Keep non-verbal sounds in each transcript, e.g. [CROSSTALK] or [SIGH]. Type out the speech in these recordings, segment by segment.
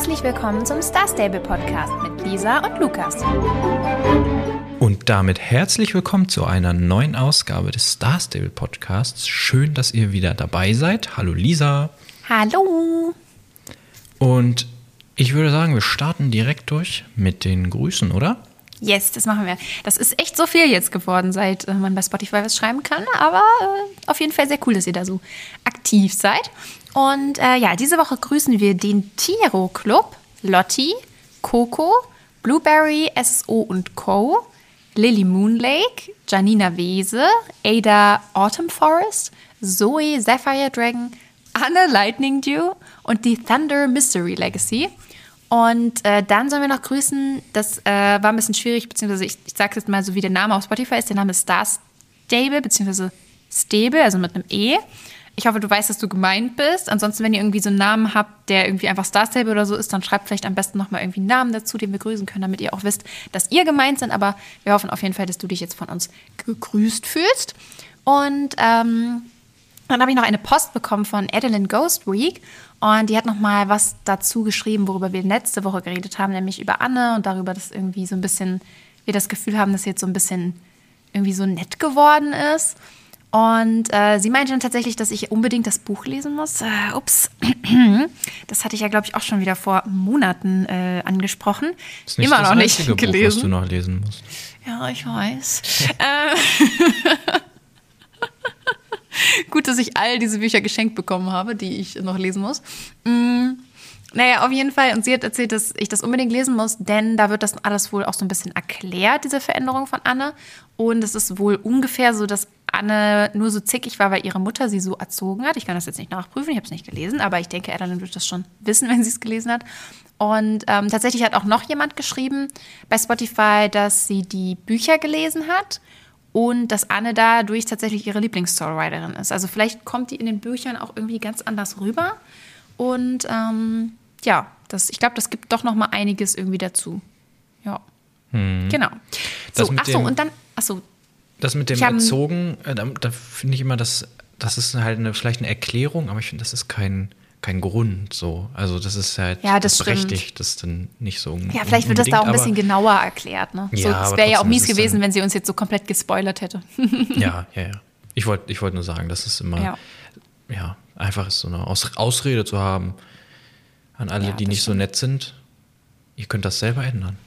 herzlich willkommen zum Star Stable Podcast mit Lisa und Lukas. Und damit herzlich willkommen zu einer neuen Ausgabe des Star Stable Podcasts. Schön, dass ihr wieder dabei seid. Hallo Lisa. Hallo. Und ich würde sagen, wir starten direkt durch mit den Grüßen, oder? Yes, das machen wir. Das ist echt so viel jetzt geworden, seit äh, man bei Spotify was schreiben kann. Aber äh, auf jeden Fall sehr cool, dass ihr da so aktiv seid. Und äh, ja, diese Woche grüßen wir den Tiro Club, Lotti, Coco, Blueberry, SO und Co., Lily Moonlake, Janina Wese, Ada Autumn Forest, Zoe Sapphire Dragon, Anne Lightning Dew und die Thunder Mystery Legacy. Und äh, dann sollen wir noch grüßen, das äh, war ein bisschen schwierig, beziehungsweise ich, ich sage jetzt mal so, wie der Name auf Spotify ist. Der Name ist Star Stable, beziehungsweise Stable, also mit einem E. Ich hoffe, du weißt, dass du gemeint bist. Ansonsten, wenn ihr irgendwie so einen Namen habt, der irgendwie einfach Star Stable oder so ist, dann schreibt vielleicht am besten nochmal irgendwie einen Namen dazu, den wir grüßen können, damit ihr auch wisst, dass ihr gemeint seid. Aber wir hoffen auf jeden Fall, dass du dich jetzt von uns gegrüßt fühlst. Und ähm, dann habe ich noch eine Post bekommen von Adeline Ghost Week und die hat noch mal was dazu geschrieben, worüber wir letzte Woche geredet haben, nämlich über Anne und darüber, dass irgendwie so ein bisschen wir das Gefühl haben, dass sie jetzt so ein bisschen irgendwie so nett geworden ist. Und äh, sie meinte dann tatsächlich, dass ich unbedingt das Buch lesen muss. Äh, ups, [CLEARS THROAT] das hatte ich ja, glaube ich, auch schon wieder vor Monaten äh, angesprochen. Ist nicht Immer noch nicht gelesen. Buch, was du noch lesen musst. Ja, ich weiß. äh, [LAUGHS] Gut, dass ich all diese Bücher geschenkt bekommen habe, die ich noch lesen muss. Mm, naja, auf jeden Fall. Und sie hat erzählt, dass ich das unbedingt lesen muss, denn da wird das alles wohl auch so ein bisschen erklärt, diese Veränderung von Anne. Und es ist wohl ungefähr so, dass Anne nur so zickig war, weil ihre Mutter sie so erzogen hat. Ich kann das jetzt nicht nachprüfen, ich habe es nicht gelesen, aber ich denke, Adeline wird das schon wissen, [LAUGHS] wenn sie es gelesen hat. Und ähm, tatsächlich hat auch noch jemand geschrieben bei Spotify, dass sie die Bücher gelesen hat und dass Anne dadurch tatsächlich ihre Lieblings-Storywriterin ist. Also vielleicht kommt die in den Büchern auch irgendwie ganz anders rüber. Und ähm, ja, das, ich glaube, das gibt doch noch mal einiges irgendwie dazu. Ja, genau. Das So, mit ach so, dem- und dann, ach so, Das mit dem Erzogen, äh, da, da finde ich immer, dass das ist halt eine, vielleicht eine Erklärung, aber ich finde, das ist kein, kein Grund so. Also das ist halt Ja, das stimmt. berechtigt, das dann nicht so ja, vielleicht wird das da auch ein bisschen genauer erklärt. Ne? so, Ja, es aber wäre ja auch mies gewesen, wenn sie uns jetzt so komplett gespoilert hätte. Ja, [LAUGHS] ja, ja. Ich wollte ich wollt nur sagen, das ist immer Ja. ja. einfach ist so eine Aus, Ausrede zu haben an alle, Ja, die das nicht so nett sind. Ihr könnt das selber ändern.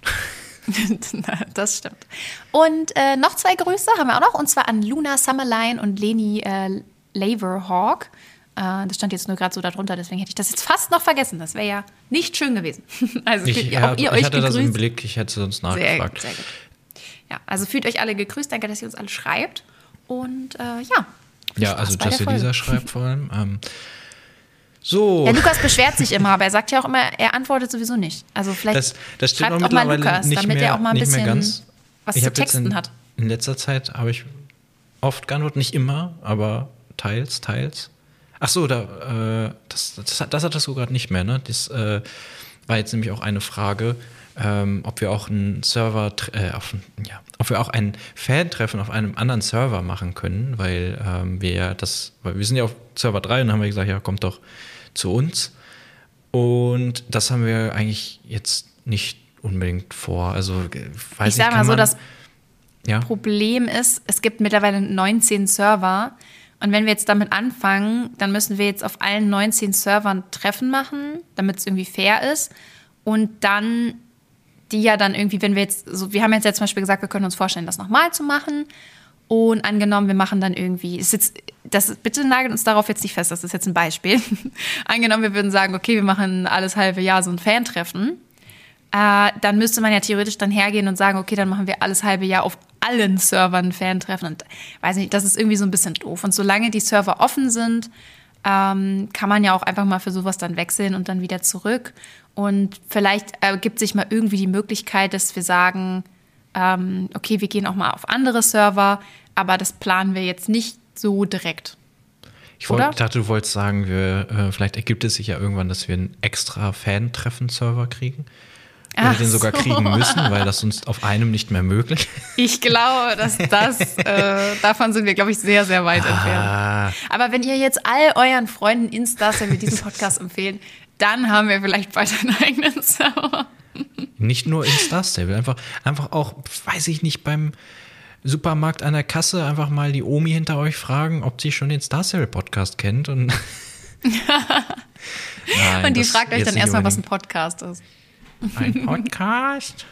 [LAUGHS] Das stimmt. Und äh, noch zwei Grüße haben wir auch noch, und zwar an Luna Summerline und Leni äh, Laverhawk. Äh, das stand jetzt nur gerade so darunter, deswegen hätte ich das jetzt fast noch vergessen. Das wäre ja nicht schön gewesen. [LAUGHS] Also Ich, ihr, ja, auch ihr ich euch hatte das im gegrüßt. Blick, ich hätte sonst Sehr nachgefragt. sehr gut. Ja, also fühlt euch alle gegrüßt. Danke, dass ihr uns alle schreibt. Und äh, ja. Ja, Spaß also Folge. Lisa schreibt vor allem. [LAUGHS] Ähm, so. Ja, Lukas beschwert sich immer, aber er sagt ja auch immer, er antwortet sowieso nicht. Also vielleicht Das, das schreibt auch auch mal Lukas, damit mehr, er auch mal ein bisschen was Ich zu texten in, hat. In letzter Zeit habe ich oft geantwortet, nicht immer, aber teils, teils. Ach so, da, äh, das, das, das hattest du gerade nicht mehr, ne? Das äh, war jetzt nämlich auch eine Frage, ähm, ob wir auch einen Server, äh, auf, ja, ob wir auch ein Fan-Treffen auf einem anderen Server machen können, weil ähm, wir ja das, weil wir sind ja auf Server 3 und dann haben wir gesagt, ja, kommt doch zu uns. Und das haben wir eigentlich jetzt nicht unbedingt vor. Also äh, weiß Ich sage kann mal so, das ja, Problem ist, es gibt mittlerweile 19 Server. Und wenn wir jetzt damit anfangen, dann müssen wir jetzt auf allen 19 Servern Treffen machen, damit es irgendwie fair ist. Und dann die ja dann irgendwie, wenn wir jetzt, so, wir haben jetzt ja zum Beispiel gesagt, wir können uns vorstellen, das nochmal zu machen. Und angenommen, wir machen dann irgendwie, ist jetzt, das, bitte nagelt uns darauf jetzt nicht fest, das ist jetzt ein Beispiel. [LAUGHS] angenommen, wir würden sagen, okay, wir machen alles halbe Jahr so ein Fan-Treffen äh, dann müsste man ja theoretisch dann hergehen und sagen, okay, dann machen wir alles halbe Jahr auf allen Servern ein Fan-Treffen. Und weiß nicht, das ist irgendwie so ein bisschen doof. Und solange die Server offen sind, ähm, kann man ja auch einfach mal für sowas dann wechseln und dann wieder zurück. Und vielleicht ergibt sich mal irgendwie die Möglichkeit, dass wir sagen, ähm, okay, wir gehen auch mal auf andere Server, aber das planen wir jetzt nicht so direkt. ich wollt, dachte, du wolltest sagen, wir, äh, vielleicht ergibt es sich ja irgendwann, dass wir einen extra Fan-Treffen-Server kriegen. Oder Ach den sogar so. kriegen müssen, weil das sonst auf einem nicht mehr möglich ist. Ich glaube, dass das, äh, davon sind wir, glaube ich, sehr, sehr weit entfernt. Ah, Aber wenn ihr jetzt all euren Freunden in Star Stable diesen Podcast empfehlen, dann haben wir vielleicht bald einen eigenen Server. Nicht nur in Star Stable, einfach, einfach auch, weiß ich nicht, beim Supermarkt an der Kasse einfach mal die Omi hinter euch fragen, ob sie schon den Star Stable Podcast kennt und. [LAUGHS] Nein, und die fragt euch dann erstmal, was ein Podcast ist. Ein [LAUGHS] Podcast?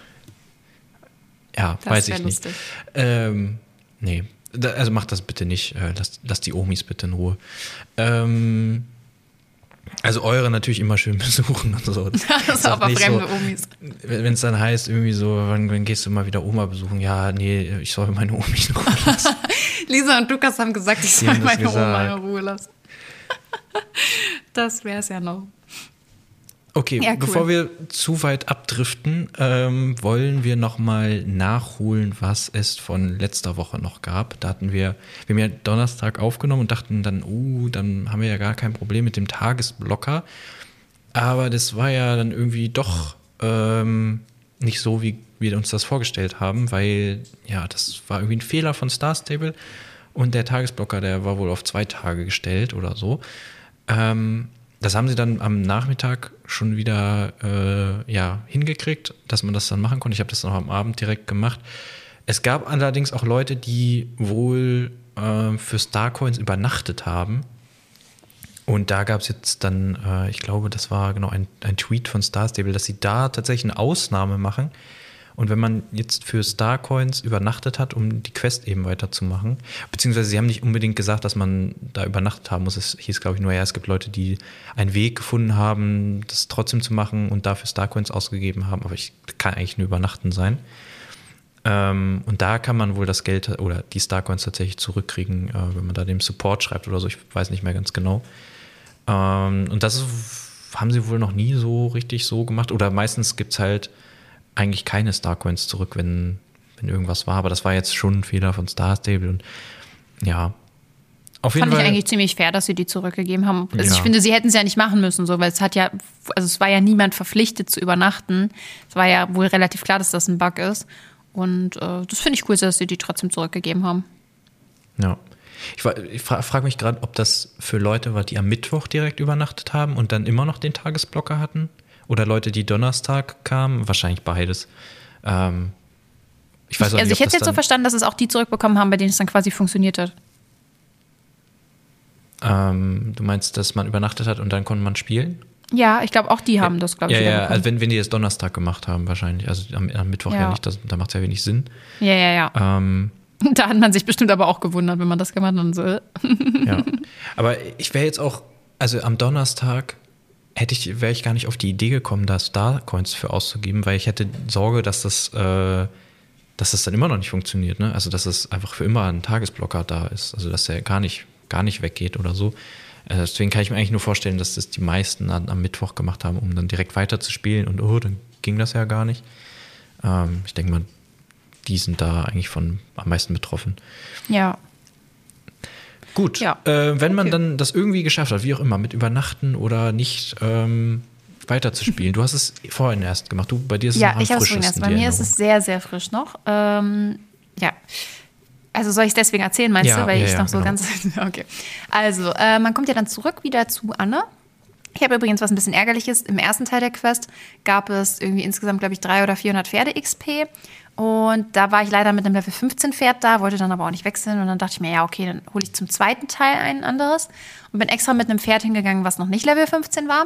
Ja, das weiß ich nicht. Ähm, nee, also macht das bitte nicht. Äh, lasst, lasst die Omis bitte in Ruhe. Ähm, also eure natürlich immer schön [LAUGHS] besuchen und so. Das, das ist aber fremde so, Omis. Wenn es dann heißt, irgendwie so, wann, wann, gehst du mal wieder Oma besuchen? Ja, nee, ich soll meine Omis in Ruhe lassen. [LAUGHS] Lisa und Lukas haben gesagt, ich soll meine Oma in Ruhe lassen. [LAUGHS] das wäre es ja noch. Okay, ja, cool. bevor wir zu weit abdriften, ähm, wollen wir nochmal nachholen, was es von letzter Woche noch gab. Da hatten wir, wir haben ja Donnerstag aufgenommen und dachten dann, uh, dann haben wir ja gar kein Problem mit dem Tagesblocker. Aber das war ja dann irgendwie doch ähm, nicht so, wie wir uns das vorgestellt haben, weil ja, das war irgendwie ein Fehler von Star Stable und der Tagesblocker, der war wohl auf zwei Tage gestellt oder so. Ähm, das haben sie dann am Nachmittag schon wieder äh, ja, hingekriegt, dass man das dann machen konnte. Ich habe das noch am Abend direkt gemacht. Es gab allerdings auch Leute, die wohl äh, für Starcoins übernachtet haben. Und da gab es jetzt dann, äh, ich glaube, das war genau ein, ein Tweet von Star Stable, dass sie da tatsächlich eine Ausnahme machen und wenn man jetzt für Starcoins übernachtet hat, um die Quest eben weiterzumachen, beziehungsweise sie haben nicht unbedingt gesagt, dass man da übernachtet haben muss. Es hieß, glaube ich, nur, ja, es gibt Leute, die einen Weg gefunden haben, das trotzdem zu machen und dafür Starcoins ausgegeben haben, aber ich kann eigentlich nur übernachten sein. Ähm, und da kann man wohl das Geld oder die Starcoins tatsächlich zurückkriegen, äh, wenn man da dem Support schreibt oder so. Ich weiß nicht mehr ganz genau. Ähm, und das haben sie wohl noch nie so richtig so gemacht. Oder meistens gibt es halt eigentlich keine Starcoins zurück, wenn, wenn irgendwas war. Aber das war jetzt schon ein Fehler von Star Stable. Und ja, auf jeden Fand Fall. ich eigentlich ziemlich fair, dass sie die zurückgegeben haben. Also ja. ich finde, sie hätten es ja nicht machen müssen, so, weil es hat ja, also es war ja niemand verpflichtet zu übernachten. Es war ja wohl relativ klar, dass das ein Bug ist. Und äh, das finde ich cool, dass sie die trotzdem zurückgegeben haben. Ja. Ich, ich frage frag mich gerade, ob das für Leute war, die am Mittwoch direkt übernachtet haben und dann immer noch den Tagesblocker hatten. Oder Leute, die Donnerstag kamen? Wahrscheinlich beides. Ähm, ich weiß also nicht, ich hätte jetzt so verstanden, dass es auch die zurückbekommen haben, bei denen es dann quasi funktioniert hat. Ähm, du meinst, dass man übernachtet hat und dann konnte man spielen? Ja, ich glaube auch die haben das, glaube ich. Ja, ja, also wenn, wenn die das Donnerstag gemacht haben, wahrscheinlich. Also am, am Mittwoch ja, ja nicht, das, da macht es ja wenig Sinn. Ja, ja, ja. Ähm, [LAUGHS] da hat man sich bestimmt aber auch gewundert, wenn man das gemacht hat und so. ja. Aber ich wäre jetzt auch, also am Donnerstag hätte ich, wäre ich gar nicht auf die Idee gekommen, da Starcoins für auszugeben, weil ich hätte Sorge, dass das, äh, dass das dann immer noch nicht funktioniert, ne? Also dass es einfach für immer ein Tagesblocker da ist, also dass der gar nicht, gar nicht weggeht oder so. Äh, deswegen kann ich mir eigentlich nur vorstellen, dass das die meisten an, am Mittwoch gemacht haben, um dann direkt weiter zu spielen und oh, dann ging das ja gar nicht. Ähm, ich denke mal, die sind da eigentlich von am meisten betroffen. Ja. Gut, ja. äh, wenn man okay. dann das irgendwie geschafft hat, wie auch immer, mit Übernachten oder nicht ähm, weiterzuspielen. Du hast es vorhin erst gemacht. Du, bei dir ist es ja, noch ich habe es vorhin erst. Bei mir ist es sehr, sehr frisch noch. Ähm, ja. Also soll ich es deswegen erzählen, meinst ja, du? Weil ja, ich noch so genau. ganz. [LAUGHS] Okay. Also, äh, man kommt ja dann zurück wieder zu Anne. Ich habe übrigens was ein bisschen ärgerliches. Im ersten Teil der Quest gab es irgendwie insgesamt, glaube ich, 300 oder 400 Pferde XP. Und da war ich leider mit einem Level 15 Pferd da, wollte dann aber auch nicht wechseln. Und dann dachte ich mir, ja, okay, dann hole ich zum zweiten Teil ein anderes. Und bin extra mit einem Pferd hingegangen, was noch nicht Level 15 war.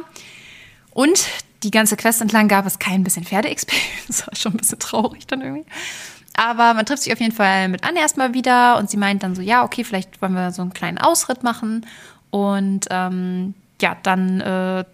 Und die ganze Quest entlang gab es kein bisschen Pferde-XP. [LAUGHS] Das war schon ein bisschen traurig dann irgendwie. Aber man trifft sich auf jeden Fall mit Anne erstmal wieder und sie meint dann so, ja, okay, vielleicht wollen wir so einen kleinen Ausritt machen. Und ähm, ja, dann äh,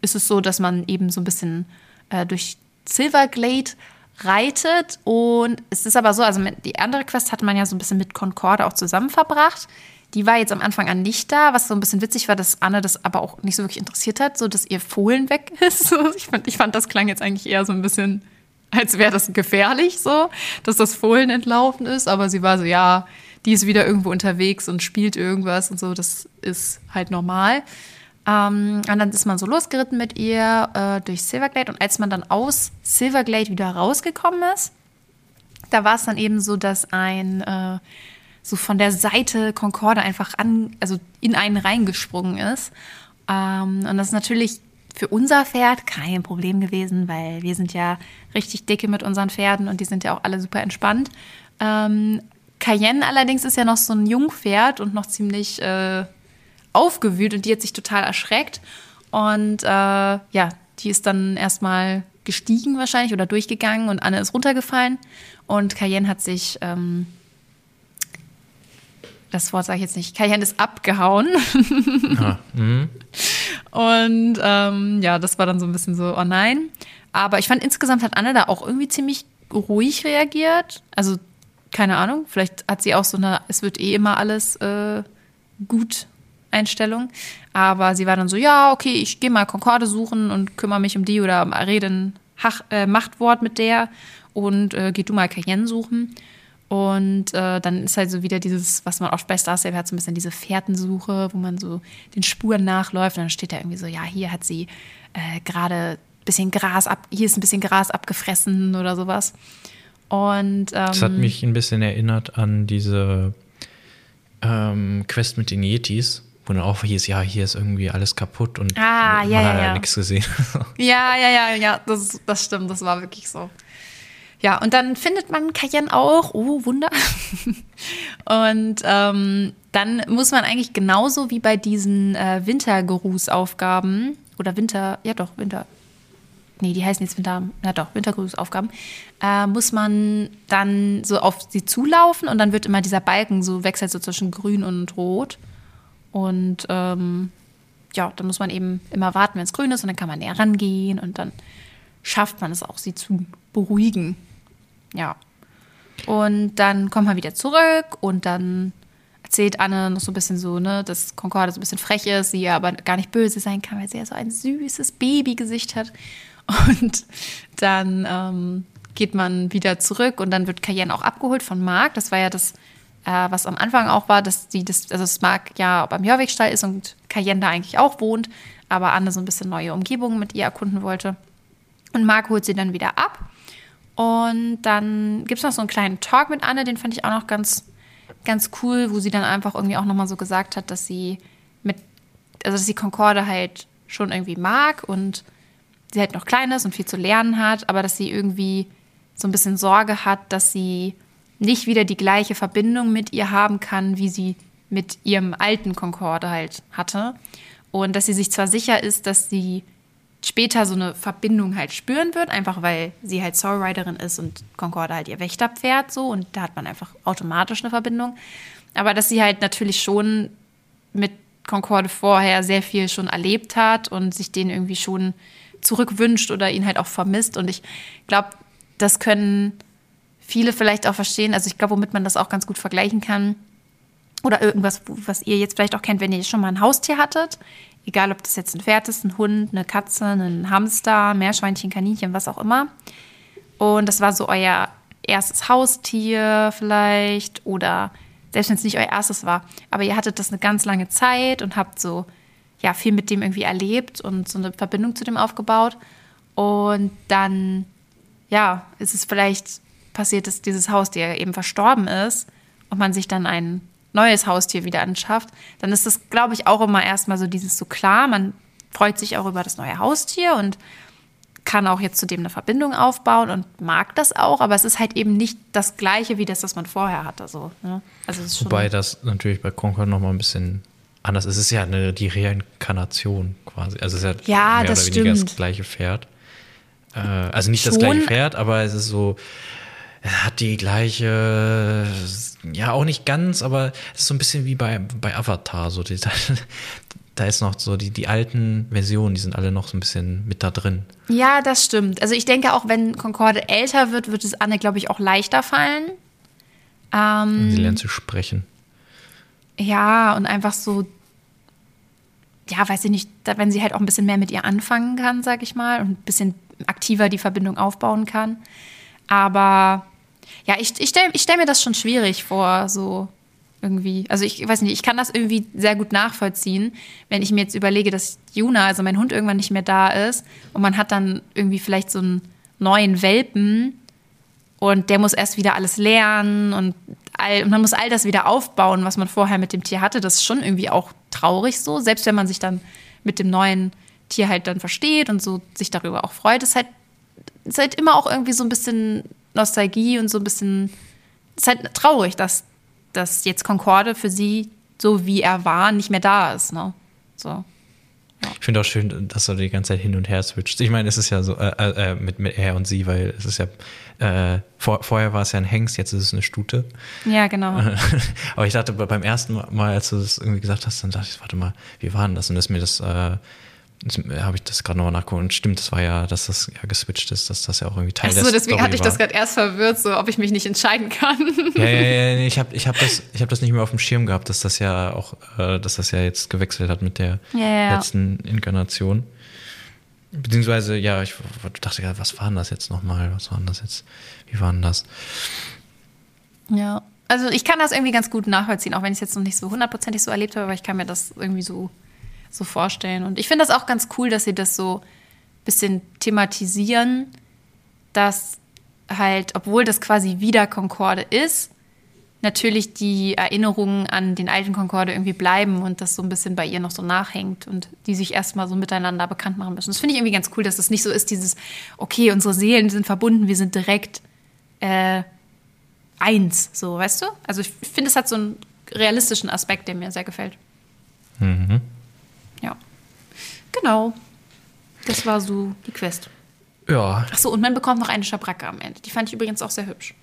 ist es so, dass man eben so ein bisschen äh, durch Silverglade reitet. Und es ist aber so, also die andere Quest hatte man ja so ein bisschen mit Concorde auch zusammen verbracht. Die war jetzt am Anfang an nicht da, was so ein bisschen witzig war, dass Anne das aber auch nicht so wirklich interessiert hat, so dass ihr Fohlen weg [LAUGHS] ist. Ich fand, ich fand das klang jetzt eigentlich eher so ein bisschen, als wäre das gefährlich, so, dass das Fohlen entlaufen ist. Aber sie war so, ja, die ist wieder irgendwo unterwegs und spielt irgendwas und so, das ist halt normal. Ähm, und dann ist man so losgeritten mit ihr äh, durch Silverglade. Und als man dann aus Silverglade wieder rausgekommen ist, da war es dann eben so, dass ein äh, so von der Seite Concorde einfach an, also in einen reingesprungen ist. Ähm, und das ist natürlich für unser Pferd kein Problem gewesen, weil wir sind ja richtig dicke mit unseren Pferden und die sind ja auch alle super entspannt. Ähm, Cayenne allerdings ist ja noch so ein Jungpferd und noch ziemlich äh, aufgewühlt und die hat sich total erschreckt. Und äh, ja, die ist dann erstmal gestiegen wahrscheinlich oder durchgegangen und Anne ist runtergefallen und Cayenne hat sich, ähm, das Wort sage ich jetzt nicht, Cayenne ist abgehauen. [LAUGHS] Ah, und ähm, ja, das war dann so ein bisschen so, oh nein. Aber ich fand insgesamt hat Anne da auch irgendwie ziemlich ruhig reagiert. Also keine Ahnung, vielleicht hat sie auch so eine, es wird eh immer alles äh, gut Einstellung. Aber sie war dann so, ja, okay, ich gehe mal Concorde suchen und kümmere mich um die oder rede ein Hach, äh, Machtwort mit der und äh, geh du mal Cayenne suchen. Und äh, dann ist halt so wieder dieses, was man oft bei Star Stable hat, so ein bisschen diese Fährtensuche, wo man so den Spuren nachläuft. Und dann steht da irgendwie so, ja, hier hat sie äh, gerade ein bisschen Gras ab, hier ist ein bisschen Gras abgefressen oder sowas. Und, ähm, das hat mich ein bisschen erinnert an diese ähm, Quest mit den Yetis, wo dann auch hieß, ja, hier ist irgendwie alles kaputt und ah, man ja, hat ja, ja. nichts gesehen. [LAUGHS] ja, ja, ja, ja, das, das stimmt, das war wirklich so. Ja, und dann findet man Cayenne auch, oh Wunder. [LAUGHS] und ähm, dann muss man eigentlich genauso wie bei diesen äh, Wintergeruhsaufgaben oder Winter, ja doch, Winter, nee, die heißen jetzt Winter, na doch, Wintergrüßaufgaben, äh, muss man dann so auf sie zulaufen und dann wird immer dieser Balken so wechselt so zwischen grün und rot. Und ähm, ja, dann muss man eben immer warten, wenn es grün ist und dann kann man näher rangehen und dann schafft man es auch, sie zu beruhigen. Ja. Und dann kommt man wieder zurück und dann erzählt Anne noch so ein bisschen so, ne, dass Concorde so ein bisschen frech ist, sie aber gar nicht böse sein kann, weil sie ja so ein süßes Babygesicht hat. Und dann ähm, geht man wieder zurück und dann wird Cayenne auch abgeholt von Marc. Das war ja das, äh, was am Anfang auch war, dass die, das, also Marc ja beim Jörwigstall ist und Cayenne da eigentlich auch wohnt, aber Anne so ein bisschen neue Umgebungen mit ihr erkunden wollte. Und Marc holt sie dann wieder ab. Und dann gibt es noch so einen kleinen Talk mit Anne, den fand ich auch noch ganz, ganz cool, wo sie dann einfach irgendwie auch nochmal so gesagt hat, dass sie mit, also dass sie Concorde halt schon irgendwie mag und sie halt noch klein ist und viel zu lernen hat, aber dass sie irgendwie so ein bisschen Sorge hat, dass sie nicht wieder die gleiche Verbindung mit ihr haben kann, wie sie mit ihrem alten Concorde halt hatte. Und dass sie sich zwar sicher ist, dass sie später so eine Verbindung halt spüren wird, einfach weil sie halt Soulriderin ist und Concorde halt ihr Wächterpferd so und da hat man einfach automatisch eine Verbindung. Aber dass sie halt natürlich schon mit Concorde vorher sehr viel schon erlebt hat und sich den irgendwie schon zurückwünscht oder ihn halt auch vermisst. Und ich glaube, das können viele vielleicht auch verstehen. Also ich glaube, womit man das auch ganz gut vergleichen kann. Oder irgendwas, was ihr jetzt vielleicht auch kennt, wenn ihr schon mal ein Haustier hattet. Egal, ob das jetzt ein Pferd ist, ein Hund, eine Katze, ein Hamster, Meerschweinchen, Kaninchen, was auch immer. Und das war so euer erstes Haustier vielleicht oder selbst wenn es nicht euer erstes war. Aber ihr hattet das eine ganz lange Zeit und habt so ja, viel mit dem irgendwie erlebt und so eine Verbindung zu dem aufgebaut. Und dann, ja, ist es vielleicht passiert, dass dieses Haustier eben verstorben ist und man sich dann ein neues Haustier wieder anschafft, dann ist das, glaube ich, auch immer erstmal so dieses so klar, man freut sich auch über das neue Haustier und kann auch jetzt zu dem eine Verbindung aufbauen und mag das auch, aber es ist halt eben nicht das Gleiche wie das, was man vorher hatte. So, ne? also Wobei das natürlich bei Concord noch mal ein bisschen anders. Es ist ja eine, die Reinkarnation quasi. Also es ist ja, ja mehr das oder weniger stimmt. das gleiche Pferd. Äh, also nicht Schon. das gleiche Pferd, aber es ist so, hat die gleiche, ja auch nicht ganz, aber es ist so ein bisschen wie bei, bei Avatar. So die, [LAUGHS] da ist noch so die, die alten Versionen, die sind alle noch so ein bisschen mit da drin. Ja, das stimmt. Also ich denke auch, wenn Concorde älter wird, wird es Anne, glaube ich, auch leichter fallen. Ähm, sie lernt zu sprechen. Ja, und einfach so, ja, weiß ich nicht, wenn sie halt auch ein bisschen mehr mit ihr anfangen kann, sag ich mal, und ein bisschen aktiver die Verbindung aufbauen kann. Aber ja, ich, ich stelle ich stell mir das schon schwierig vor, so irgendwie. Also ich weiß nicht, ich kann das irgendwie sehr gut nachvollziehen, wenn ich mir jetzt überlege, dass Juna, also mein Hund, irgendwann nicht mehr da ist und man hat dann irgendwie vielleicht so einen neuen Welpen und der muss erst wieder alles lernen und all, und man muss all das wieder aufbauen, was man vorher mit dem Tier hatte. Das ist schon irgendwie auch traurig so, selbst wenn man sich dann mit dem neuen Tier halt dann versteht und so sich darüber auch freut, ist halt, ist halt immer auch irgendwie so ein bisschen Nostalgie und so ein bisschen, ist halt traurig, dass, dass jetzt Concorde für sie, so wie er war, nicht mehr da ist. Ne? So. Ich finde auch schön, dass du die ganze Zeit hin und her switcht. Ich meine, es ist ja so äh, äh, mit, mit er und sie, weil es ist ja, äh, vor, vorher war es ja ein Hengst, jetzt ist es eine Stute. Ja, genau. [LAUGHS] Aber ich dachte beim ersten Mal, als du das irgendwie gesagt hast, dann dachte ich, warte mal, wie war denn das? Und ist mir das äh, habe ich das gerade nochmal nachgeguckt und stimmt, das war ja, dass das ja geswitcht ist, dass das ja auch irgendwie Teil Ach so, deswegen hatte ich war. das gerade erst verwirrt, so ob ich mich nicht entscheiden kann. Ja, ja, ja, nee, ich habe ich hab das, hab das nicht mehr auf dem Schirm gehabt, dass das ja auch, äh, dass das ja jetzt gewechselt hat mit der ja, ja. letzten Inkarnation. Beziehungsweise, ja, ich dachte gerade, was war denn das jetzt nochmal? Was war denn das jetzt? Wie war denn das? Ja, also ich kann das irgendwie ganz gut nachvollziehen, auch wenn ich es jetzt noch nicht so hundertprozentig so erlebt habe, aber ich kann mir das irgendwie so so vorstellen. Und ich finde das auch ganz cool, dass sie das so ein bisschen thematisieren, dass halt, obwohl das quasi wieder Concorde ist, natürlich die Erinnerungen an den alten Concorde irgendwie bleiben und das so ein bisschen bei ihr noch so nachhängt und die sich erstmal so miteinander bekannt machen müssen. Das finde ich irgendwie ganz cool, dass das nicht so ist, dieses, okay, unsere Seelen sind verbunden, wir sind direkt äh, eins, so, weißt du? Also ich finde, es hat so einen realistischen Aspekt, der mir sehr gefällt. Mhm. Genau. Das war so die Quest. Ja. Achso, und man bekommt noch eine Schabracke am Ende. Die fand ich übrigens auch sehr hübsch.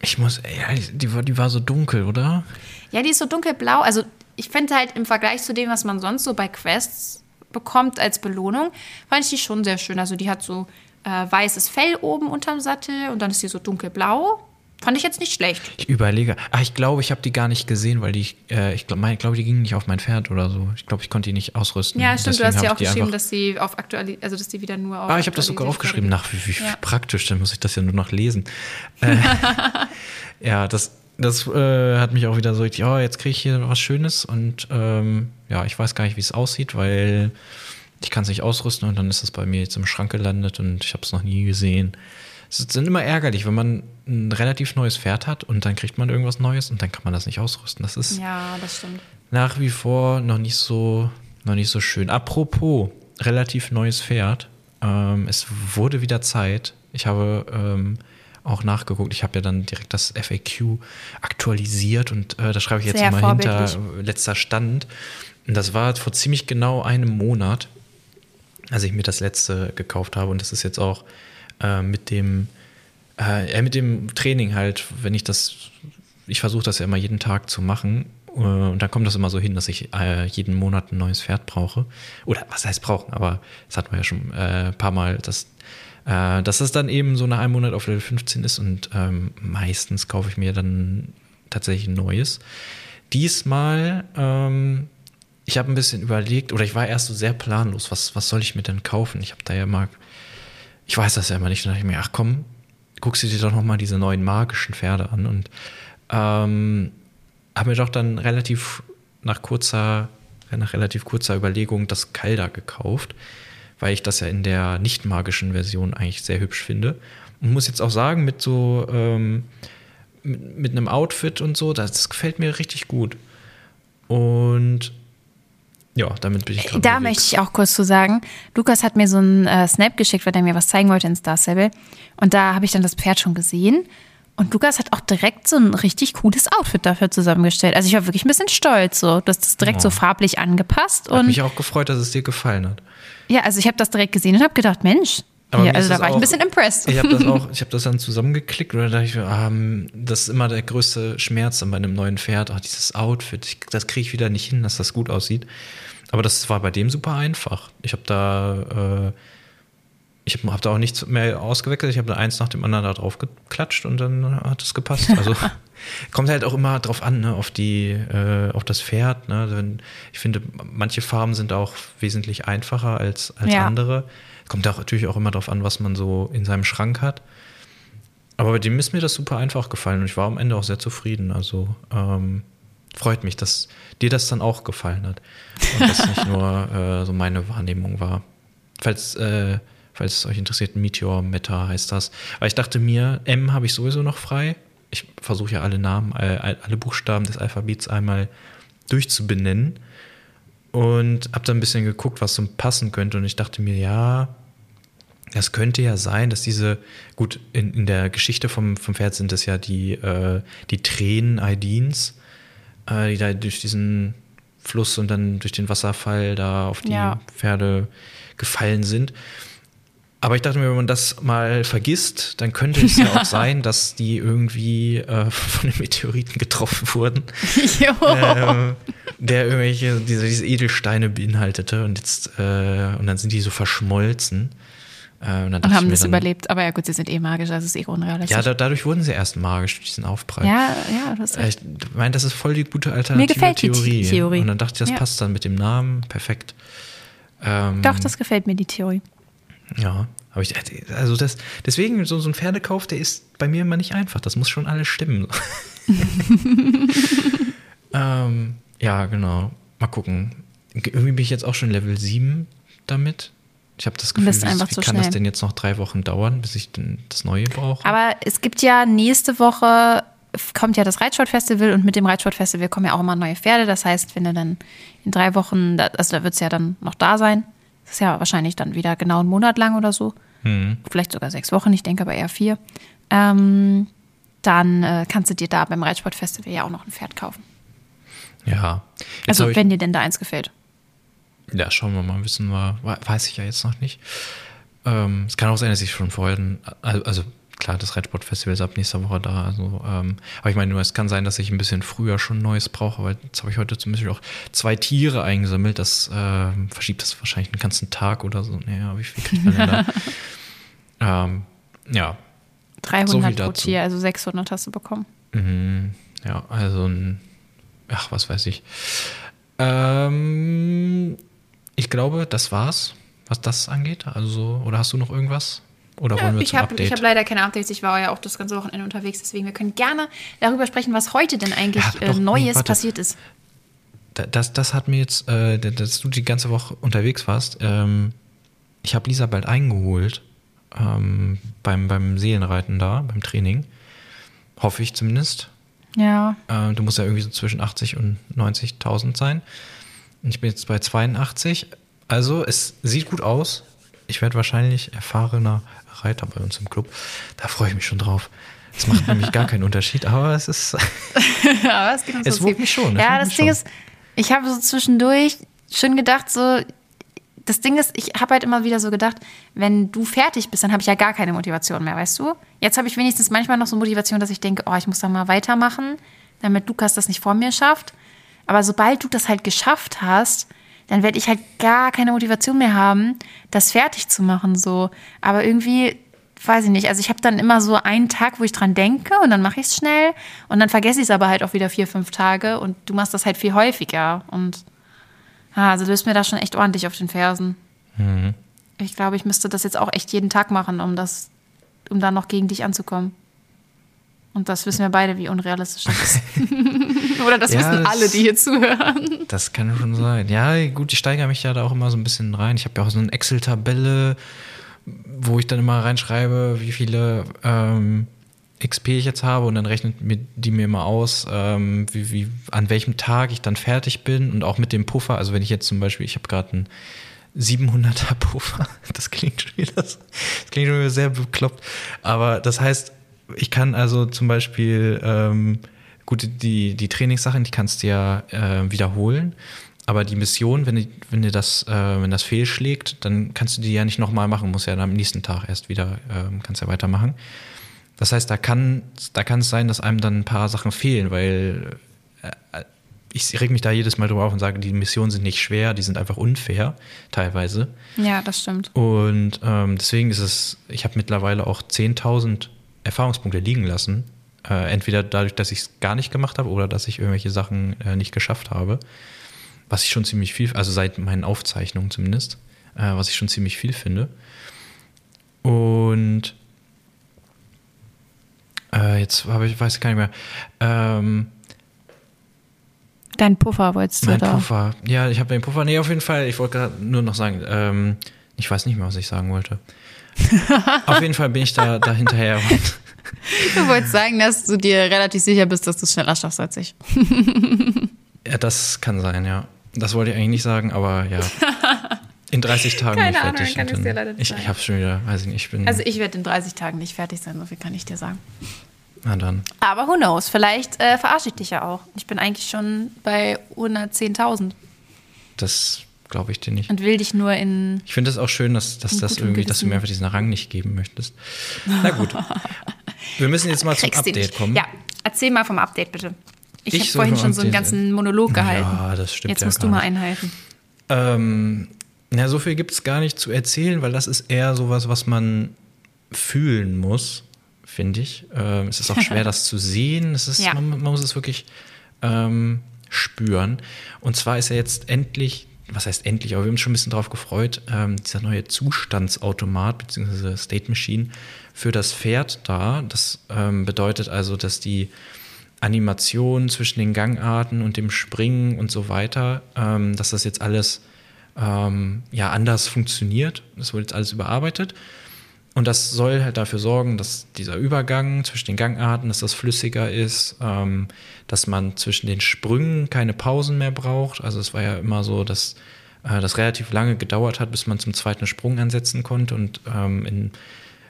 Ich muss, ja, die, war, die war so dunkel, oder? Ja, die ist so dunkelblau. Also, ich finde halt im Vergleich zu dem, was man sonst so bei Quests bekommt als Belohnung, fand ich die schon sehr schön. Also, die hat so äh, weißes Fell oben unterm Sattel und dann ist sie so dunkelblau. Fand ich jetzt nicht schlecht. Ich überlege. Ah, ich glaube, ich habe die gar nicht gesehen, weil die, äh, ich glaube, glaub, die gingen nicht auf mein Pferd oder so. Ich glaube, ich konnte die nicht ausrüsten. Ja, stimmt. Deswegen du hast ja auch geschrieben, dass sie auf aktuell, also dass die wieder nur auf. Ah, ich habe das sogar aufgeschrieben. Nach wie, wie ja. praktisch, dann muss ich das ja nur noch lesen. [LAUGHS] äh, ja, das, das äh, hat mich auch wieder so, ja, jetzt kriege ich hier was Schönes und ähm, ja, ich weiß gar nicht, wie es aussieht, weil ich kann es nicht ausrüsten und dann ist es bei mir jetzt im Schrank gelandet und ich habe es noch nie gesehen. Es ist immer ärgerlich, wenn man ein relativ neues Pferd hat und dann kriegt man irgendwas Neues und dann kann man das nicht ausrüsten. Das ist ja, das nach wie vor noch nicht so, noch nicht so schön. Apropos relativ neues Pferd. Ähm, es wurde wieder Zeit. Ich habe ähm, auch nachgeguckt. Ich habe ja dann direkt das FAQ aktualisiert und äh, da schreibe ich jetzt Sehr mal hinter letzter Stand. Und das war vor ziemlich genau einem Monat, als ich mir das letzte gekauft habe. Und das ist jetzt auch äh, mit dem äh, mit dem Training halt, wenn ich das, ich versuche das ja immer jeden Tag zu machen. Äh, und dann kommt das immer so hin, dass ich äh, jeden Monat ein neues Pferd brauche. Oder was heißt brauchen, aber das hatten wir ja schon äh, ein paar Mal, dass, äh, dass es dann eben so nach einem Monat auf Level 15 ist und ähm, meistens kaufe ich mir dann tatsächlich ein neues. Diesmal, ähm, ich habe ein bisschen überlegt, oder ich war erst so sehr planlos, was, was soll ich mir denn kaufen? Ich habe da ja mal ich weiß das ja immer nicht. Dann dachte ich mir, ach komm, guckst du dir doch noch mal diese neuen magischen Pferde an und ähm, habe mir doch dann relativ nach kurzer, nach relativ kurzer Überlegung das Kalda gekauft, weil ich das ja in der nicht magischen Version eigentlich sehr hübsch finde. Und muss jetzt auch sagen, mit so ähm, mit, mit einem Outfit und so, das gefällt mir richtig gut. Und ja, damit bin ich gerade Da möchte ich auch kurz zu sagen, Lukas hat mir so einen äh, Snap geschickt, weil er mir was zeigen wollte in Star Stable. Und da habe ich dann das Pferd schon gesehen. Und Lukas hat auch direkt so ein richtig cooles Outfit dafür zusammengestellt. Also ich war wirklich ein bisschen stolz. So. Du hast das direkt oh. so farblich angepasst. Hat mich auch gefreut, dass es dir gefallen hat. Ja, also ich habe das direkt gesehen und habe gedacht, Mensch, ja, also da war auch, ich ein bisschen impressed. Ich habe das auch, [LAUGHS] ich habe das dann zusammengeklickt und da dachte ich, ähm, das ist immer der größte Schmerz bei einem neuen Pferd. Oh, dieses Outfit, ich, das kriege ich wieder nicht hin, dass das gut aussieht. Aber das war bei dem super einfach. Ich habe da, äh, ich habe hab da auch nichts mehr ausgewechselt. Ich habe da eins nach dem anderen da drauf geklatscht und dann hat es gepasst. Also [LAUGHS] kommt halt auch immer drauf an, ne, auf die, äh, auf das Pferd. Ne? Ich finde, manche Farben sind auch wesentlich einfacher als, als ja. andere. Kommt auch natürlich auch immer drauf an, was man so in seinem Schrank hat. Aber bei dem ist mir das super einfach gefallen und ich war am Ende auch sehr zufrieden. Also ähm, freut mich, dass dir das dann auch gefallen hat und das nicht [LAUGHS] nur äh, so meine Wahrnehmung war. Falls, äh, falls es euch interessiert, Meteor Meta heißt das. Aber ich dachte mir, M habe ich sowieso noch frei. Ich versuche ja alle Namen, äh, alle Buchstaben des Alphabets einmal durchzubenennen. und habe dann ein bisschen geguckt, was so passen könnte. Und ich dachte mir, ja, das könnte ja sein, dass diese, gut, in, in der Geschichte vom, vom Pferd sind das ja die, äh, die Tränen Aidins, äh, die da durch diesen Fluss und dann durch den Wasserfall da auf die Ja. Pferde gefallen sind. Aber ich dachte mir, wenn man das mal vergisst, dann könnte es ja auch [LAUGHS] sein, dass die irgendwie äh, von den Meteoriten getroffen wurden [LAUGHS] jo. ähm, der irgendwelche diese, diese Edelsteine beinhaltete und jetzt äh, und dann sind die so verschmolzen. Äh, und Und haben mir das dann, überlebt. Aber ja, gut, sie sind eh magisch, also ist eh unrealistisch. Ja, da, dadurch wurden sie erst magisch durch diesen Aufprall. ja, ja, das Äh, Ich meine, das ist voll die gute alternative gefällt die Theorie. Theorie. Und dann dachte ich, das Ja. passt dann mit dem Namen perfekt. Ähm, Doch, das gefällt mir, die Theorie. Ja, aber ich, also das, deswegen so, so ein Pferdekauf, der ist bei mir immer nicht einfach. Das muss schon alles stimmen. [LAUGHS] [LAUGHS] ähm, ja, genau. Mal gucken. Irgendwie bin ich jetzt auch schon Level 7 damit. Ich habe das Gefühl, bist wie, wie zu kann das denn jetzt noch drei Wochen dauern, bis ich denn das Neue brauche? Aber es gibt ja nächste Woche kommt ja das Reitsportfestival und mit dem Reitsportfestival kommen ja auch immer neue Pferde. Das heißt, wenn du dann in drei Wochen, also da wird es ja dann noch da sein. Das ist ja wahrscheinlich dann wieder genau einen Monat lang oder so. Hm. Vielleicht sogar sechs Wochen, ich denke aber eher vier. Ähm, dann äh, kannst du dir da beim Reitsportfestival ja auch noch ein Pferd kaufen. Ja. Jetzt Also wenn dir denn da eins gefällt. Ja, schauen wir mal, wissen wir, weiß ich ja jetzt noch nicht. Ähm, es kann auch sein, dass ich schon vorher, also, also klar, das Reitsportfestival ist ab nächster Woche da. Also, ähm, aber ich meine nur, es kann sein, dass ich ein bisschen früher schon Neues brauche, weil jetzt habe ich heute zum Beispiel auch zwei Tiere eingesammelt. Das ähm, verschiebt das wahrscheinlich einen ganzen Tag oder so. Naja, wie viel kriegt man denn da? ähm, ja, 300 So pro. Tier, also 600 hast du bekommen. Mhm, ja, also ein, ach, was weiß ich. Ähm, ich glaube, das war's, was das angeht. Also, oder hast du noch irgendwas? Oder wollen wir ich zum habe Update? hab leider keine Updates. Ich war ja auch das ganze Wochenende unterwegs. Deswegen, wir können gerne darüber sprechen, was heute denn eigentlich Ja, äh, doch, nee, Neues warte. passiert ist. Da- das, das hat mir jetzt, äh, dass du die ganze Woche unterwegs warst. Ähm, ich habe Lisa bald eingeholt ähm, beim, beim Seelenreiten da, beim Training. Hoffe ich zumindest. Ja. Äh, du musst ja irgendwie so zwischen 80 und 90.000 sein. Ich bin jetzt bei 82. Also es sieht gut aus. Ich werde wahrscheinlich erfahrener Reiter bei uns im Club. Da freue ich mich schon drauf. Es macht nämlich gar keinen Unterschied, aber es ist. [LAUGHS] Aber es geht uns [LAUGHS] Es so wog viel. mich schon, es Ja, das Ding schon. ist, ich habe so zwischendurch schon gedacht, so, das Ding ist, ich habe halt immer wieder so gedacht, wenn du fertig bist, dann habe ich ja gar keine Motivation mehr, weißt du? Jetzt habe ich wenigstens manchmal noch so Motivation, dass ich denke, oh, ich muss da mal weitermachen, damit Lukas das nicht vor mir schafft. Aber sobald du das halt geschafft hast, dann werde ich halt gar keine Motivation mehr haben, das fertig zu machen, so. Aber irgendwie, weiß ich nicht, also ich habe dann immer so einen Tag, wo ich dran denke und dann mache ich es schnell und dann vergesse ich es aber halt auch wieder vier, fünf Tage und du machst das halt viel häufiger und ja, also du bist mir da schon echt ordentlich auf den Fersen. Ich glaube, ich müsste das jetzt auch echt jeden Tag machen, um das, um da noch gegen dich anzukommen. Und das wissen wir beide, wie unrealistisch das ist. [LAUGHS] [LAUGHS] Oder das Ja, wissen das- alle, die hier zuhören. Das kann schon sein. Ja, gut, ich steigere mich ja da auch immer so ein bisschen rein. Ich habe ja auch so eine Excel-Tabelle, wo ich dann immer reinschreibe, wie viele ähm, XP ich jetzt habe und dann rechnet mir die mir immer aus, ähm, wie, wie, an welchem Tag ich dann fertig bin und auch mit dem Puffer. Also wenn ich jetzt zum Beispiel, ich habe gerade einen 700er Puffer, [LAUGHS] das klingt schon wieder, das klingt schon wieder sehr bekloppt, aber das heißt, ich kann also zum Beispiel ähm, gut die die Trainingssachen, die kannst du ja äh, wiederholen, aber die Mission, wenn, die, wenn dir das, äh, wenn das fehlschlägt, dann kannst du die ja nicht nochmal machen, musst ja dann am nächsten Tag erst wieder, ähm, kannst ja weitermachen. Das heißt, da kann, da kann es sein, dass einem dann ein paar Sachen fehlen, weil äh, ich reg mich da jedes Mal drüber auf und sage, die Missionen sind nicht schwer, die sind einfach unfair, teilweise. Ja, das stimmt. Und ähm, deswegen ist es, ich habe mittlerweile auch 10.000 Erfahrungspunkte liegen lassen. Äh, entweder dadurch, dass ich es gar nicht gemacht habe oder dass ich irgendwelche Sachen äh, nicht geschafft habe. Was ich schon ziemlich viel, also seit meinen Aufzeichnungen zumindest, äh, was ich schon ziemlich viel finde. Und äh, jetzt habe ich, weiß ich gar nicht mehr. Ähm, Dein Puffer wolltest du mein da. Puffer. Ja, ich habe den Puffer. Nee, auf jeden Fall. Ich wollte gerade nur noch sagen, ähm, ich weiß nicht mehr, was ich sagen wollte. [LAUGHS] auf jeden Fall bin ich da, da hinterher. Du wolltest sagen, dass du dir relativ sicher bist, dass du es schneller schaffst als ich. [LAUGHS] ja, das kann sein, ja. Das wollte ich eigentlich nicht sagen, aber ja. In 30 Tagen Keine ich Ahnung, fertig. kann ich's dir leider nicht ich sagen. ich habe schon wieder, weiß ich nicht, ich bin. Also ich werde in 30 Tagen nicht fertig sein, so viel kann ich dir sagen. na dann. Aber who knows, vielleicht äh, verarsche ich dich ja auch. Ich bin eigentlich schon bei 110.000 Das glaube ich dir nicht. und will dich nur in... Ich finde es auch schön, dass, dass das irgendwie, dass du mir einfach diesen Rang nicht geben möchtest. Na gut. [LAUGHS] Wir müssen jetzt mal zum Update kommen. Ja, erzähl mal vom Update bitte. Ich, Ich habe vorhin schon so einen ganzen Monolog gehalten. Ja, das stimmt Jetzt ja musst du mal nicht. einhalten. Ähm, na, so viel gibt es gar nicht zu erzählen, weil das ist eher sowas, was man fühlen muss, finde ich. Ähm, es ist auch schwer, [LAUGHS] das zu sehen. Es ist, Ja. man, man muss es wirklich ähm, spüren. Und zwar ist ja jetzt endlich, was heißt endlich, aber wir haben uns schon ein bisschen drauf gefreut, ähm, dieser neue Zustandsautomat bzw. State Machine für das Pferd da. Das ähm, bedeutet also, dass die Animation zwischen den Gangarten und dem Springen und so weiter, ähm, dass das jetzt alles ähm, ja anders funktioniert. Das wurde jetzt alles überarbeitet. Und das soll halt dafür sorgen, dass dieser Übergang zwischen den Gangarten, dass das flüssiger ist, ähm, dass man zwischen den Sprüngen keine Pausen mehr braucht. Also es war ja immer so, dass äh, das relativ lange gedauert hat, bis man zum zweiten Sprung ansetzen konnte. Und ähm, in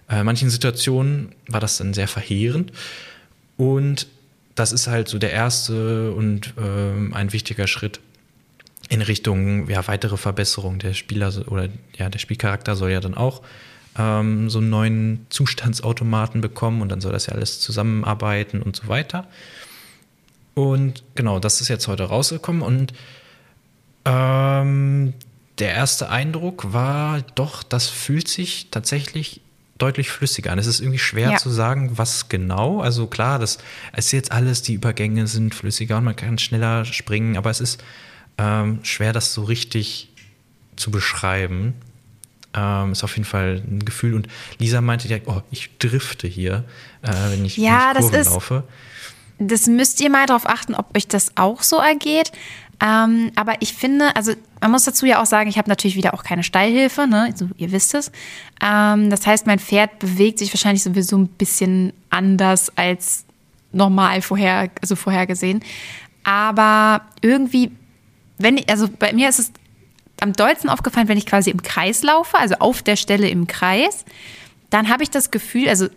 äh, manchen Situationen war das dann sehr verheerend. Und das ist halt so der erste und ähm, ein wichtiger Schritt in Richtung ja, weitere Verbesserung. Der Spieler oder ja, der Spielcharakter soll ja dann auch ähm, so einen neuen Zustandsautomaten bekommen und dann soll das ja alles zusammenarbeiten und so weiter. Und genau, das ist jetzt heute rausgekommen und ähm, der erste Eindruck war doch, das fühlt sich tatsächlich deutlich flüssiger an. Es ist irgendwie schwer Ja. zu sagen, was genau. Also klar, das es ist jetzt alles, die Übergänge sind flüssiger und man kann schneller springen, aber es ist ähm, schwer, das so richtig zu beschreiben. Ähm, ist auf jeden Fall ein Gefühl. Und Lisa meinte direkt, oh, ich drifte hier, äh, wenn ich, Ja, wenn ich das ist- laufe. Das müsst ihr mal darauf achten, ob euch das auch so ergeht. Ähm, aber ich finde, also man muss dazu ja auch sagen, ich habe natürlich wieder auch keine Steilhilfe, ne? also, ihr wisst es. Ähm, das heißt, mein Pferd bewegt sich wahrscheinlich sowieso ein bisschen anders als normal vorher, also vorhergesehen. Aber irgendwie, wenn ich, also bei mir ist es am dollsten aufgefallen, wenn ich quasi im Kreis laufe, also auf der Stelle im Kreis, dann habe ich das Gefühl, also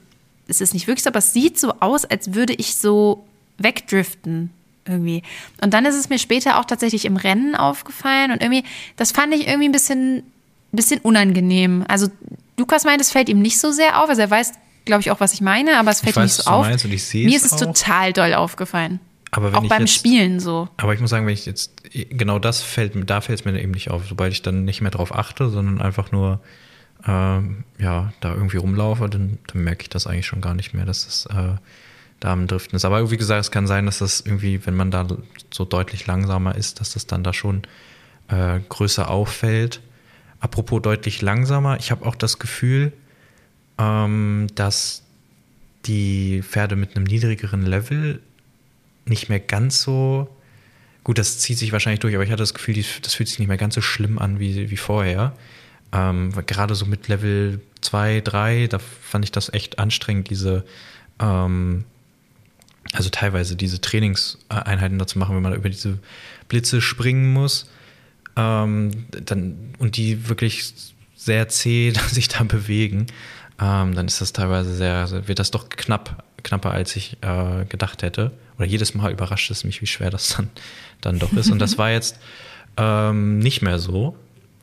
es ist nicht wirklich so, aber es sieht so aus, als würde ich so wegdriften irgendwie. Und dann ist es mir später auch tatsächlich im Rennen aufgefallen und irgendwie, das fand ich irgendwie ein bisschen, bisschen unangenehm. Also Lukas meint, es fällt ihm nicht so sehr auf, also er weiß, glaube ich, auch, was ich meine, aber es fällt ihm weiß, nicht so auf. meinst und ich sehe mir ist es auch. total doll aufgefallen. Aber auch ich beim jetzt- Spielen so. Aber ich muss sagen, wenn ich jetzt, genau das fällt mir, da fällt es mir eben nicht auf. Sobald ich dann nicht mehr drauf achte, sondern einfach nur, ähm, ja, da irgendwie rumlaufe, dann, dann merke ich das eigentlich schon gar nicht mehr, dass das äh, da am Driften ist. Aber wie gesagt, es kann sein, dass das irgendwie, wenn man da so deutlich langsamer ist, dass das dann da schon äh, größer auffällt. Apropos deutlich langsamer, ich habe auch das Gefühl, ähm, dass die Pferde mit einem niedrigeren Level nicht mehr ganz so. Gut, das zieht sich wahrscheinlich durch, aber ich hatte das Gefühl, das fühlt sich nicht mehr ganz so schlimm an wie, wie vorher. Ähm, gerade so mit Level 2, 3, da fand ich das echt anstrengend, diese, ähm, also teilweise diese Trainingseinheiten dazu machen, wenn man über diese Blitze springen muss. Ähm, dann, und die wirklich sehr zäh [LAUGHS] sich da bewegen, ähm, dann ist das teilweise sehr, sehr- wird das doch knapp, knapper, als ich äh, gedacht hätte. Oder jedes Mal überrascht es mich, wie schwer das dann, dann doch ist. Und das war jetzt [LAUGHS] ähm, nicht mehr so.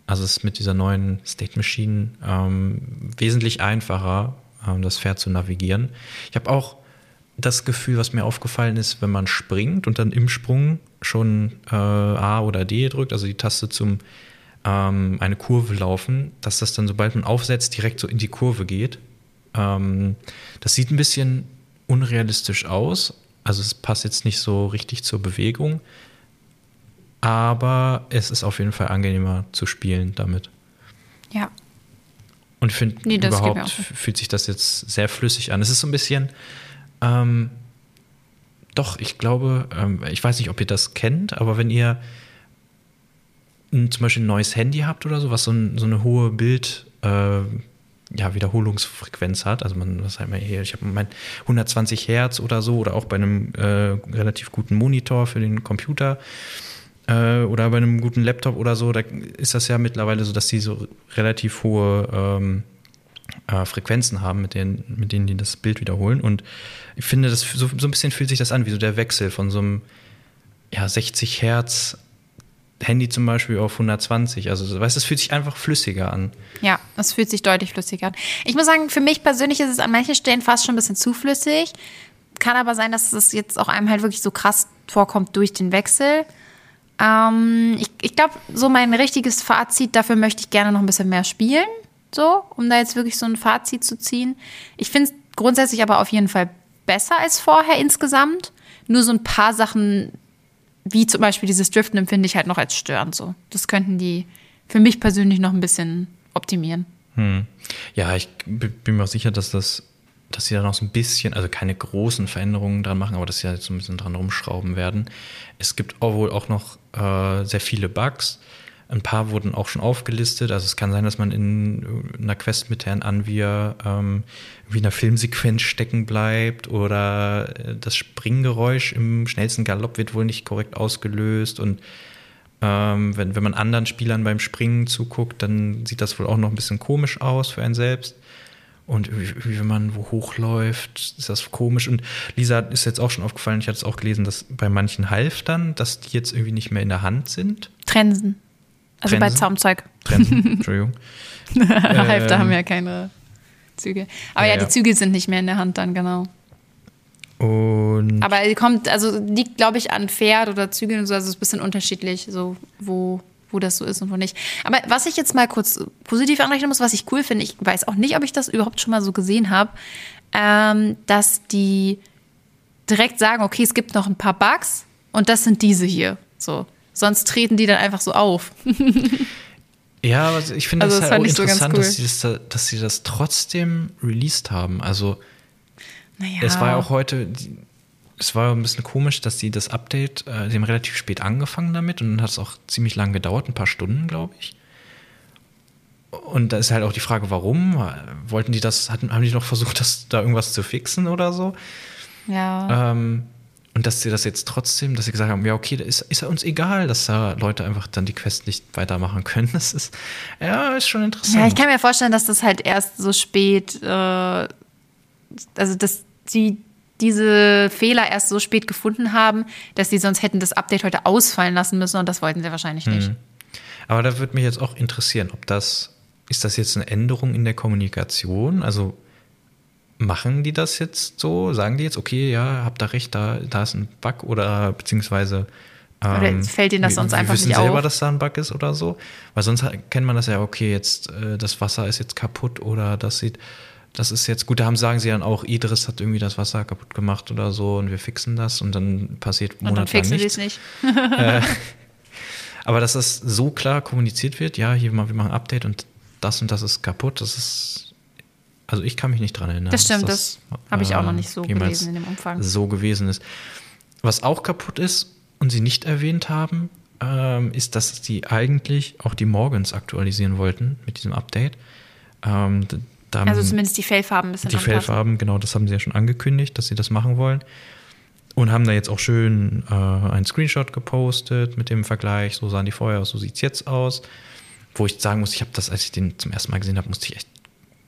Also es ist mit dieser neuen State Machine ähm, wesentlich einfacher, ähm, das Pferd zu navigieren. Ich habe auch das Gefühl, was mir aufgefallen ist, wenn man springt und dann im Sprung schon äh, A oder D drückt, also die Taste zum ähm, eine Kurve laufen, dass das dann, sobald man aufsetzt, direkt so in die Kurve geht. Ähm, das sieht ein bisschen unrealistisch aus. Also es passt jetzt nicht so richtig zur Bewegung. Aber es ist auf jeden Fall angenehmer zu spielen damit. Ja. Und finde, Nee, überhaupt fühlt sich das jetzt sehr flüssig an. Es ist so ein bisschen, ähm, doch, ich glaube, ähm, ich weiß nicht, ob ihr das kennt, aber wenn ihr ein, zum Beispiel ein neues Handy habt oder so, was so, ein, so eine hohe Bild, äh, ja, Wiederholungsfrequenz hat, also man, was mal hier, ich habe mein 120 Hertz oder so, oder auch bei einem äh, relativ guten Monitor für den Computer, äh, oder bei einem guten Laptop oder so, da ist das ja mittlerweile so, dass die so relativ hohe ähm, äh, Frequenzen haben, mit denen, mit denen die das Bild wiederholen. Und ich finde, das so, so ein bisschen fühlt sich das an, wie so der Wechsel von so einem ja, 60 Hertz Handy zum Beispiel auf 120. Also, weißt es fühlt sich einfach flüssiger an. Ja, es fühlt sich deutlich flüssiger an. Ich muss sagen, für mich persönlich ist es an manchen Stellen fast schon ein bisschen zu flüssig. Kann aber sein, dass es jetzt auch einem halt wirklich so krass vorkommt durch den Wechsel. Ähm, ich ich glaube, so mein richtiges Fazit, dafür möchte ich gerne noch ein bisschen mehr spielen, so, um da jetzt wirklich so ein Fazit zu ziehen. Ich finde es grundsätzlich aber auf jeden Fall besser als vorher insgesamt. Nur so ein paar Sachen, wie zum Beispiel dieses Driften, empfinde ich halt noch als störend so. Das könnten die für mich persönlich noch ein bisschen optimieren. Hm. Ja, ich bin mir auch sicher, dass das dass sie da noch so ein bisschen, also keine großen Veränderungen dran machen, aber dass sie halt so ein bisschen dran rumschrauben werden. Es gibt auch wohl auch noch äh, sehr viele Bugs. Ein paar wurden auch schon aufgelistet. Also es kann sein, dass man in einer Quest mit Herrn Anvia ähm, wie in einer Filmsequenz stecken bleibt oder äh, das Springgeräusch im schnellsten Galopp wird wohl nicht korrekt ausgelöst und ähm, wenn, wenn man anderen Spielern beim Springen zuguckt, dann sieht das wohl auch noch ein bisschen komisch aus für einen selbst. Und wie, wenn man wo hochläuft, ist das komisch. Und Lisa ist jetzt auch schon aufgefallen, ich hatte es auch gelesen, dass bei manchen Halftern, dass die jetzt irgendwie nicht mehr in der Hand sind. Trensen. Also Trensen? bei Zaumzeug. Trensen, [LAUGHS] Entschuldigung. [LAUGHS] Halfter Ähm, haben ja keine Züge. Aber ja, ja, die. Züge sind nicht mehr in der Hand dann, genau. Und Aber kommt, also liegt, glaube ich, an Pferd oder Zügeln und so, also es ist ein bisschen unterschiedlich, so wo, wo das so ist und wo nicht. Aber was ich jetzt mal kurz positiv anrechnen muss, was ich cool finde, ich weiß auch nicht, ob ich das überhaupt schon mal so gesehen habe, ähm, dass die direkt sagen, okay, es gibt noch ein paar Bugs und das sind diese hier. So. Sonst treten die dann einfach so auf. [LAUGHS] ja, aber ich finde Also das das halt auch ich so interessant, cool. dass, sie das, da- dass sie das trotzdem released haben. Also Naja. es war ja auch heute, es war ein bisschen komisch, dass sie das Update, äh, sie haben relativ spät angefangen damit und dann hat es auch ziemlich lang gedauert, ein paar Stunden, glaube ich. Und da ist halt auch die Frage, warum? Wollten die das, hatten, haben die noch versucht, das, da irgendwas zu fixen oder so? Ja. Ähm, und dass sie das jetzt trotzdem, dass sie gesagt haben, ja, okay, da ist, ist uns egal, dass da Leute einfach dann die Quest nicht weitermachen können. Das ist, ja, ist schon interessant. Ja, ich kann mir vorstellen, dass das halt erst so spät, äh, also dass sie diese Fehler erst so spät gefunden haben, dass sie sonst hätten das Update heute ausfallen lassen müssen und das wollten sie wahrscheinlich nicht. Aber da würde mich jetzt auch interessieren, ob das, ist das jetzt eine Änderung in der Kommunikation? Also machen die das jetzt so? Sagen die jetzt, okay, ja, habt da recht, da, da ist ein Bug oder beziehungsweise Oder fällt ihnen das wir- sonst wir einfach wissen nicht selber, auf? dass da ein Bug ist oder so? Weil sonst kennt man das ja, okay, jetzt äh, das Wasser ist jetzt kaputt oder das sieht, das ist jetzt gut, da haben, sagen sie dann auch, Idris hat irgendwie das Wasser kaputt gemacht oder so und wir fixen das und dann passiert Und dann monatelang fixen sie nichts. es nicht. [LAUGHS] Aber dass das so klar kommuniziert wird, ja, hier mal, wir machen ein Update und das und das ist kaputt, das ist. Also ich kann mich nicht dran erinnern. Das stimmt, das habe ich auch noch nicht so gelesen in dem Umfang. So gewesen ist. Was auch kaputt ist und sie nicht erwähnt haben, ähm, ist, dass sie eigentlich auch die Morgans aktualisieren wollten mit diesem Update. Ähm, Also zumindest die Fellfarben ein bisschen die anpassen. Fellfarben, genau, das haben sie ja schon angekündigt, dass sie das machen wollen. Und haben da jetzt auch schön äh, einen Screenshot gepostet mit dem Vergleich. So sahen die vorher aus, so sieht es jetzt aus. Wo ich sagen muss, ich habe das, als ich den zum ersten Mal gesehen habe, musste ich echt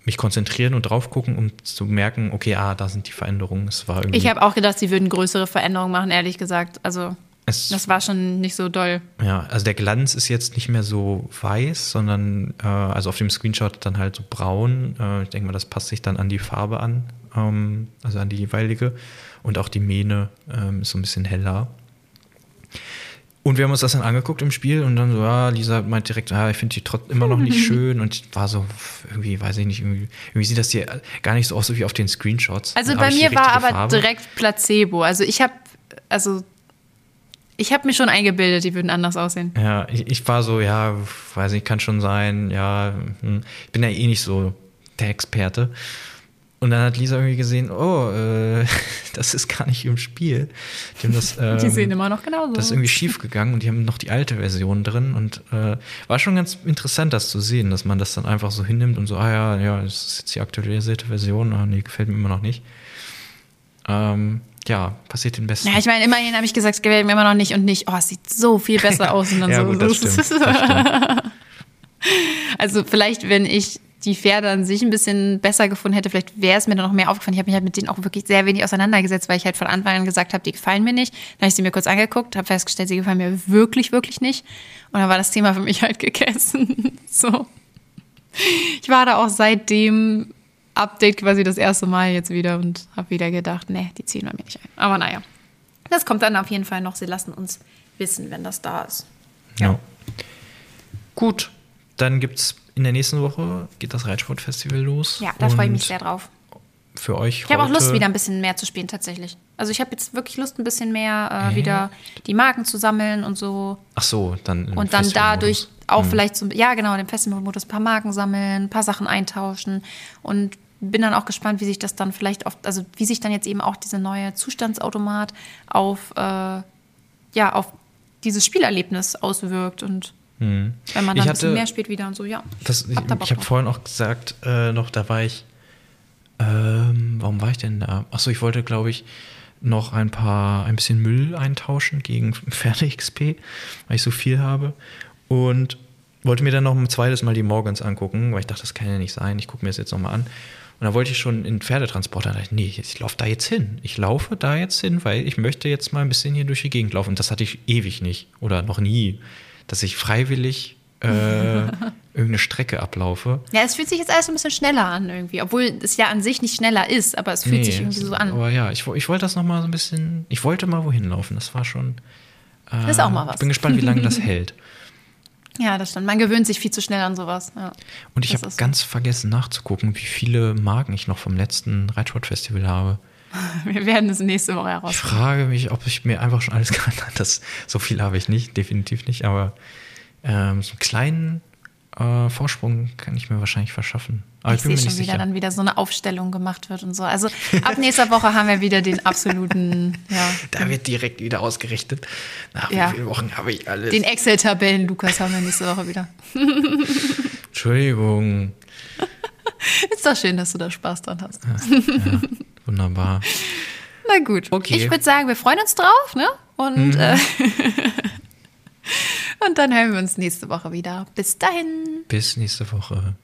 mich konzentrieren und drauf gucken, um zu merken, okay, ah, da sind die Veränderungen. Es war irgendwie. Ich habe auch gedacht, sie würden größere Veränderungen machen, ehrlich gesagt. Also es, das war schon nicht so doll. Ja, also der Glanz ist jetzt nicht mehr so weiß, sondern äh, also auf dem Screenshot dann halt so braun. Äh, ich denke mal, das passt sich dann an die Farbe an, ähm, also an die jeweilige. Und auch die Mähne ähm, ist so ein bisschen heller. Und wir haben uns das dann angeguckt im Spiel und dann so, ja, Lisa meint direkt, ah, ich finde die trotzdem immer noch nicht [LAUGHS] schön und ich war so, irgendwie, weiß ich nicht, irgendwie, irgendwie sieht das hier gar nicht so aus so wie auf den Screenshots. Also bei mir war aber Farbe. direkt Placebo. Also ich habe, also ich habe mir schon eingebildet, die würden anders aussehen. Ja, ich, ich war so, ja, weiß nicht, kann schon sein, ja, hm. ich bin ja eh nicht so der Experte. Und dann hat Lisa irgendwie gesehen, oh, äh, [LAUGHS] das ist gar nicht im Spiel. Die, haben das, [LAUGHS] ähm, Die sehen immer noch genauso Das ist irgendwie schief gegangen und die haben noch die alte Version drin und äh, war schon ganz interessant, das zu sehen, dass man das dann einfach so hinnimmt und so, ah ja, ja, das ist jetzt die aktualisierte Version, ah nee, gefällt mir immer noch nicht. Ähm, ja, passiert den Besten. Ja, ich meine, immerhin habe ich gesagt, es gefällt mir immer noch nicht und nicht, oh, es sieht so viel besser [LAUGHS] aus. Und dann ja, so, gut, das stimmt. Das stimmt. Also vielleicht, wenn ich die Pferde an sich ein bisschen besser gefunden hätte, vielleicht wäre es mir dann noch mehr aufgefallen. Ich habe mich halt mit denen auch wirklich sehr wenig auseinandergesetzt, weil ich halt von Anfang an gesagt habe, die gefallen mir nicht. Dann habe ich sie mir kurz angeguckt, habe festgestellt, sie gefallen mir wirklich, wirklich nicht. Und dann war das Thema für mich halt [LAUGHS] gegessen. so. Ich war da auch seitdem Update quasi das erste Mal jetzt wieder und habe wieder gedacht, nee, die ziehen bei mir nicht ein. Aber naja, das kommt dann auf jeden Fall noch. Sie lassen uns wissen, wenn das da ist. Ja. Gut, dann gibt es in der nächsten Woche geht das Reitsportfestival los. Ja, da freue ich mich sehr drauf. Für euch. Ich habe auch Lust, wieder ein bisschen mehr zu spielen, tatsächlich. Also ich habe jetzt wirklich Lust, ein bisschen mehr äh, wieder die Marken zu sammeln und so. Ach so, dann. Und dann dadurch auch hm. vielleicht so, ja genau, den Festivalmodus ein paar Marken sammeln, ein paar Sachen eintauschen und bin dann auch gespannt, wie sich das dann vielleicht auf, also wie sich dann jetzt eben auch diese neue Zustandsautomat auf, äh, ja, auf dieses Spielerlebnis auswirkt und hm. Wenn man dann hatte, ein bisschen mehr spielt wieder und so, ja. Das, ich ich habe vorhin auch gesagt, äh, noch, da war ich, ähm, warum war ich denn da? Achso, ich wollte, glaube ich, noch ein paar, ein bisschen Müll eintauschen gegen [LAUGHS] Pferde-XP, weil ich so viel habe. Und wollte mir dann noch ein zweites Mal die Morgans angucken, weil ich dachte, das kann ja nicht sein. Ich gucke mir das jetzt nochmal an. Und da wollte ich schon in Pferdetransporter. Da dachte ich, nee, ich laufe da jetzt hin. Ich laufe da jetzt hin, weil ich möchte jetzt mal ein bisschen hier durch die Gegend laufen. Und das hatte ich ewig nicht oder noch nie dass ich freiwillig äh, [LAUGHS] irgendeine Strecke ablaufe. Ja, es fühlt sich jetzt alles ein bisschen schneller an irgendwie, obwohl es ja an sich nicht schneller ist, aber es fühlt nee, sich irgendwie so an. Aber ja, ich, ich wollte das nochmal so ein bisschen, ich wollte mal wohin laufen, das war schon. Äh, das ist auch mal was. Ich bin gespannt, wie lange das [LAUGHS] hält. Ja, das stimmt. Man gewöhnt sich viel zu schnell an sowas. Ja, Und ich habe ganz vergessen nachzugucken, wie viele Marken ich noch vom letzten Reitsportfestival habe. [LAUGHS] Wir werden es nächste Woche heraus. Ich frage mich, ob ich mir einfach schon alles [LAUGHS] gehandelt habe. So viel habe ich nicht, definitiv nicht. Aber ähm, so einen kleinen äh, Vorsprung kann ich mir wahrscheinlich verschaffen. Aber ich, ich sehe schon wieder, dann wieder so eine Aufstellung gemacht wird und so. Also ab nächster Woche haben wir wieder den absoluten. [LAUGHS] Ja. Da wird direkt wieder ausgerichtet. Nach ja. wie vielen Wochen habe ich alles? Den Excel-Tabellen, Lukas, haben wir nächste Woche wieder. Entschuldigung. [LAUGHS] Ist doch schön, dass du da Spaß dran hast. Ja, ja. Wunderbar. [LAUGHS] Na gut. Okay. Ich würde sagen, wir freuen uns drauf, ne? Und, mhm. äh, [LAUGHS] und dann hören wir uns nächste Woche wieder. Bis dahin. Bis nächste Woche.